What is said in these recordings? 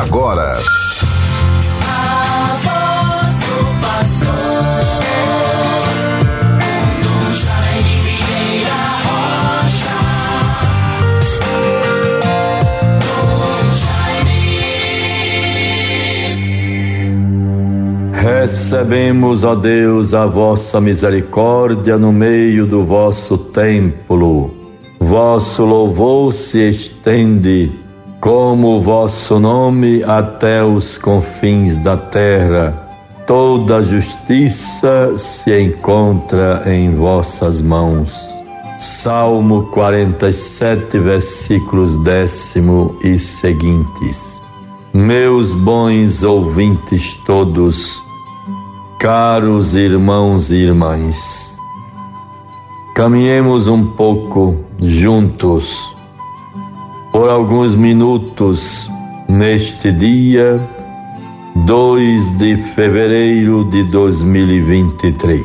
agora. Recebemos, ó Deus, a vossa misericórdia no meio do vosso templo. Vosso louvor se estende como o vosso nome até os confins da terra. Toda justiça se encontra em vossas mãos. Salmo 47, versículos décimo e seguintes. Meus bons ouvintes todos, caros irmãos e irmãs, caminhemos um pouco juntos por alguns minutos neste dia 2 de fevereiro de 2023.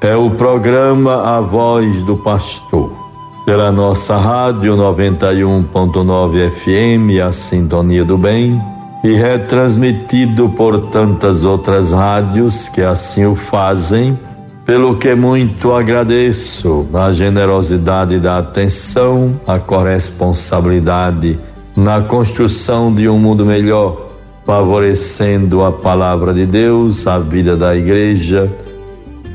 É o programa A Voz do Pastor, pela nossa rádio 91.9 FM, a Sintonia do Bem, e retransmitido por tantas outras rádios que assim o fazem pelo que muito agradeço a generosidade da atenção, a corresponsabilidade na construção de um mundo melhor, favorecendo a palavra de Deus, a vida da igreja,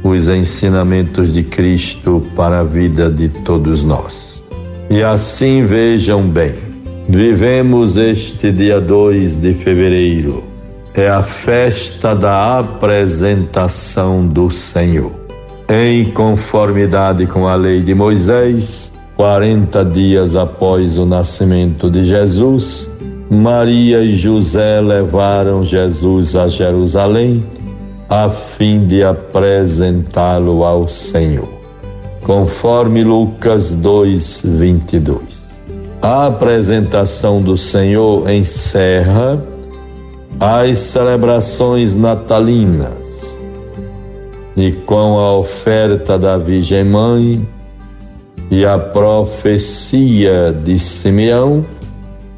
os ensinamentos de Cristo para a vida de todos nós. E assim vejam bem, vivemos este dia 2 de fevereiro, é a festa da apresentação do Senhor em conformidade com a lei de Moisés, 40 dias após o nascimento de Jesus, Maria e José levaram Jesus a Jerusalém a fim de apresentá-lo ao Senhor. Conforme Lucas 2, 22. A apresentação do Senhor encerra as celebrações natalinas e com a oferta da Virgem Mãe e a profecia de Simeão,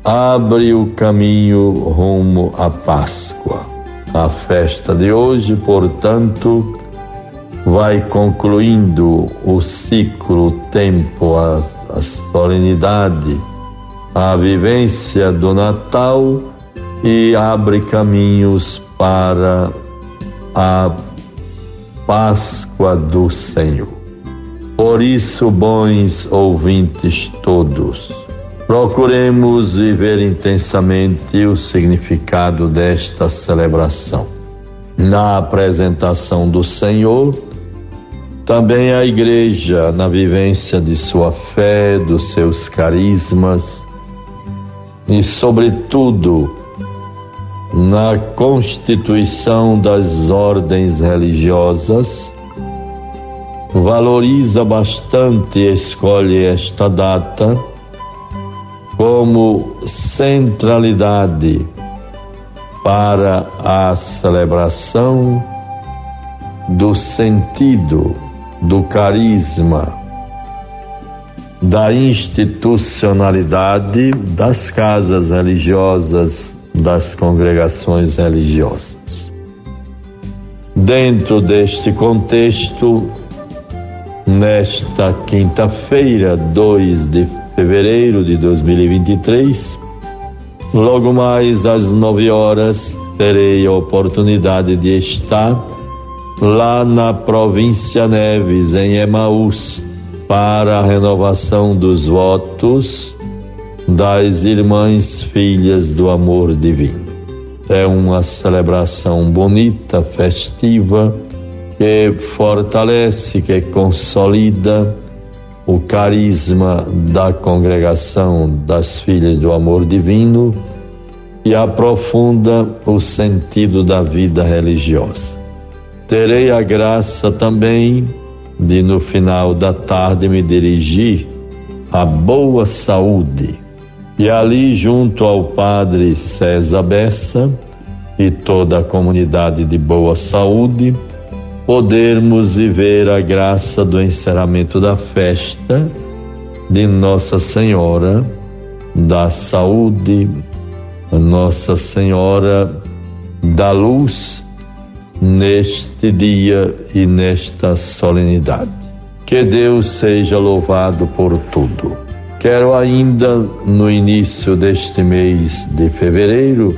abre o caminho rumo à Páscoa. A festa de hoje, portanto, vai concluindo o ciclo, o tempo, a, a solenidade, a vivência do Natal e abre caminhos para a Páscoa do Senhor. Por isso, bons ouvintes todos, procuremos viver intensamente o significado desta celebração. Na apresentação do Senhor, também a Igreja, na vivência de sua fé, dos seus carismas e, sobretudo, na constituição das ordens religiosas, valoriza bastante e escolhe esta data como centralidade para a celebração do sentido, do carisma, da institucionalidade das casas religiosas das congregações religiosas. Dentro deste contexto, nesta quinta-feira, 2 de fevereiro de 2023, logo mais às nove horas, terei a oportunidade de estar lá na província Neves, em Emaús, para a renovação dos votos das irmãs filhas do amor divino. É uma celebração bonita, festiva, que fortalece, que consolida o carisma da congregação das filhas do amor divino e aprofunda o sentido da vida religiosa. Terei a graça também de, no final da tarde, me dirigir à boa saúde e ali, junto ao padre César Bessa e toda a comunidade de boa saúde, podermos viver a graça do encerramento da festa de Nossa Senhora da Saúde Nossa Senhora da Luz neste dia e nesta solenidade. Que Deus seja louvado por tudo. Quero ainda, no início deste mês de fevereiro,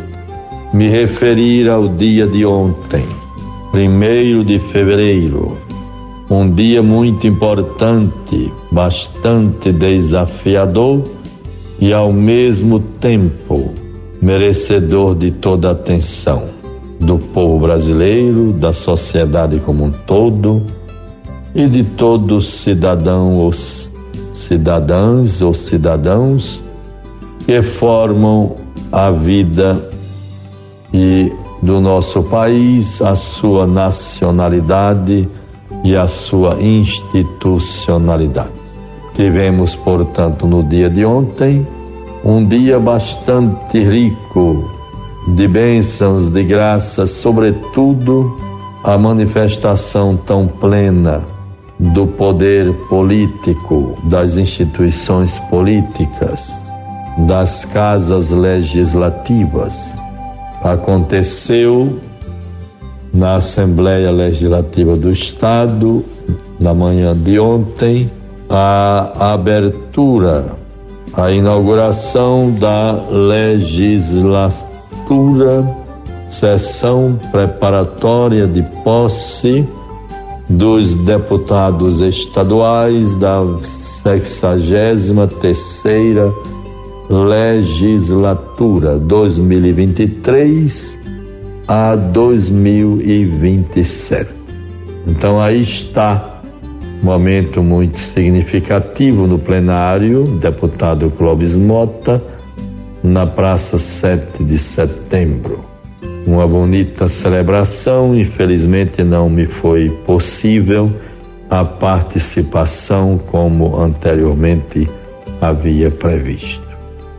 me referir ao dia de ontem, primeiro de fevereiro, um dia muito importante, bastante desafiador e ao mesmo tempo merecedor de toda a atenção do povo brasileiro, da sociedade como um todo e de todos cidadãos, cidadãs ou cidadãos que formam a vida e do nosso país, a sua nacionalidade e a sua institucionalidade. Tivemos, portanto, no dia de ontem, um dia bastante rico de bênçãos, de graças, sobretudo a manifestação tão plena do poder político, das instituições políticas, das casas legislativas. Aconteceu na Assembleia Legislativa do Estado, na manhã de ontem, a abertura, a inauguração da legislatura sessão preparatória de posse dos deputados estaduais da 63 terceira legislatura 2023 a 2027. Então aí está um momento muito significativo no plenário, deputado Clóvis Mota na Praça 7 de Setembro. Uma bonita celebração, infelizmente não me foi possível a participação como anteriormente havia previsto.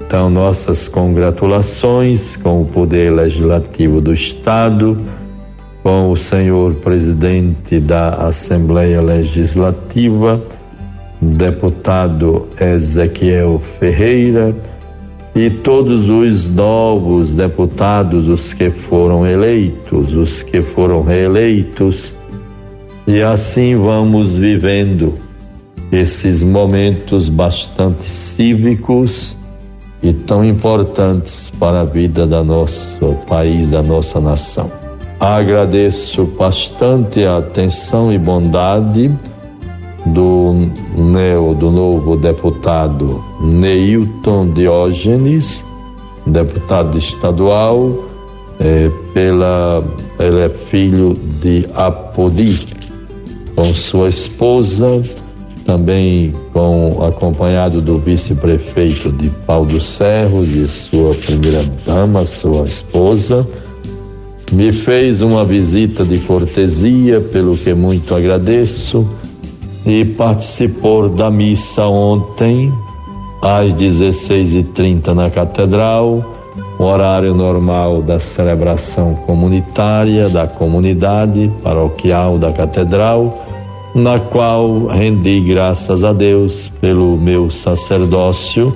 Então, nossas congratulações com o Poder Legislativo do Estado, com o senhor presidente da Assembleia Legislativa, deputado Ezequiel Ferreira e todos os novos deputados, os que foram eleitos, os que foram reeleitos, e assim vamos vivendo esses momentos bastante cívicos e tão importantes para a vida da nosso país, da nossa nação. Agradeço bastante a atenção e bondade do neo do novo deputado Neilton Diógenes, deputado estadual, é, pela, ele é filho de Apodi, com sua esposa, também com acompanhado do vice-prefeito de Pau dos Cerros e sua primeira dama, sua esposa. Me fez uma visita de cortesia, pelo que muito agradeço e participou da missa ontem às 16h30 na Catedral, horário normal da celebração comunitária da comunidade paroquial da Catedral, na qual rendi graças a Deus pelo meu sacerdócio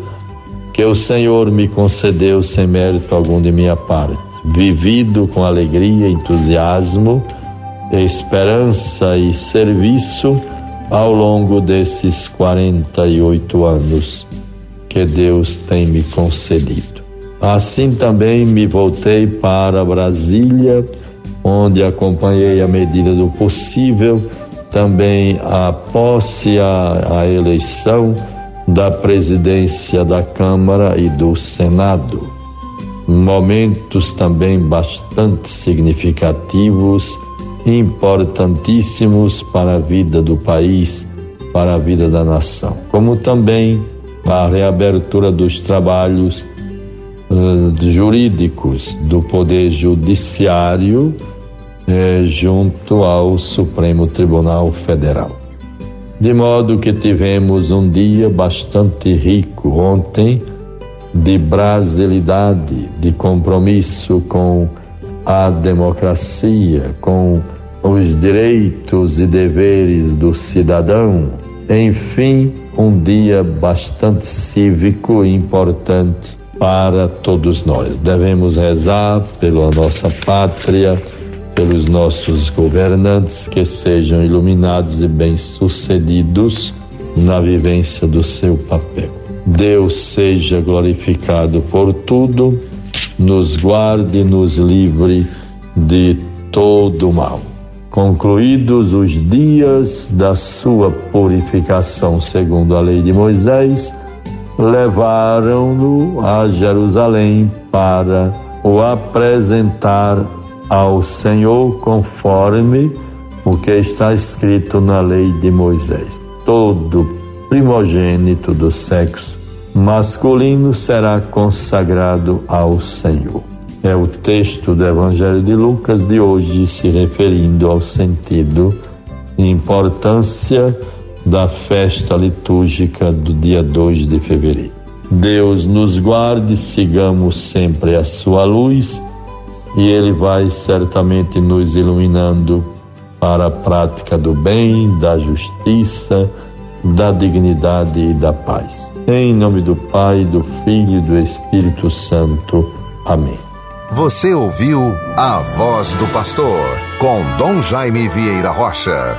que o Senhor me concedeu sem mérito algum de minha parte, vivido com alegria, entusiasmo, esperança e serviço ao longo desses 48 anos que Deus tem me concedido. Assim também me voltei para Brasília, onde acompanhei à medida do possível também a posse, a, a eleição da presidência da Câmara e do Senado. Momentos também bastante significativos importantíssimos para a vida do país, para a vida da nação, como também a reabertura dos trabalhos uh, jurídicos do Poder Judiciário eh, junto ao Supremo Tribunal Federal. De modo que tivemos um dia bastante rico ontem de brasilidade, de compromisso com a democracia, com os direitos e deveres do cidadão. Enfim, um dia bastante cívico e importante para todos nós. Devemos rezar pela nossa pátria, pelos nossos governantes que sejam iluminados e bem-sucedidos na vivência do seu papel. Deus seja glorificado por tudo, nos guarde, nos livre de todo mal. Concluídos os dias da sua purificação segundo a lei de Moisés, levaram-no a Jerusalém para o apresentar ao Senhor conforme o que está escrito na lei de Moisés. Todo primogênito do sexo masculino será consagrado ao Senhor. É o texto do Evangelho de Lucas de hoje se referindo ao sentido e importância da festa litúrgica do dia 2 de fevereiro. Deus nos guarde, sigamos sempre a sua luz e Ele vai certamente nos iluminando para a prática do bem, da justiça, da dignidade e da paz. Em nome do Pai, do Filho e do Espírito Santo. Amém. Você ouviu a voz do pastor com Dom Jaime Vieira Rocha.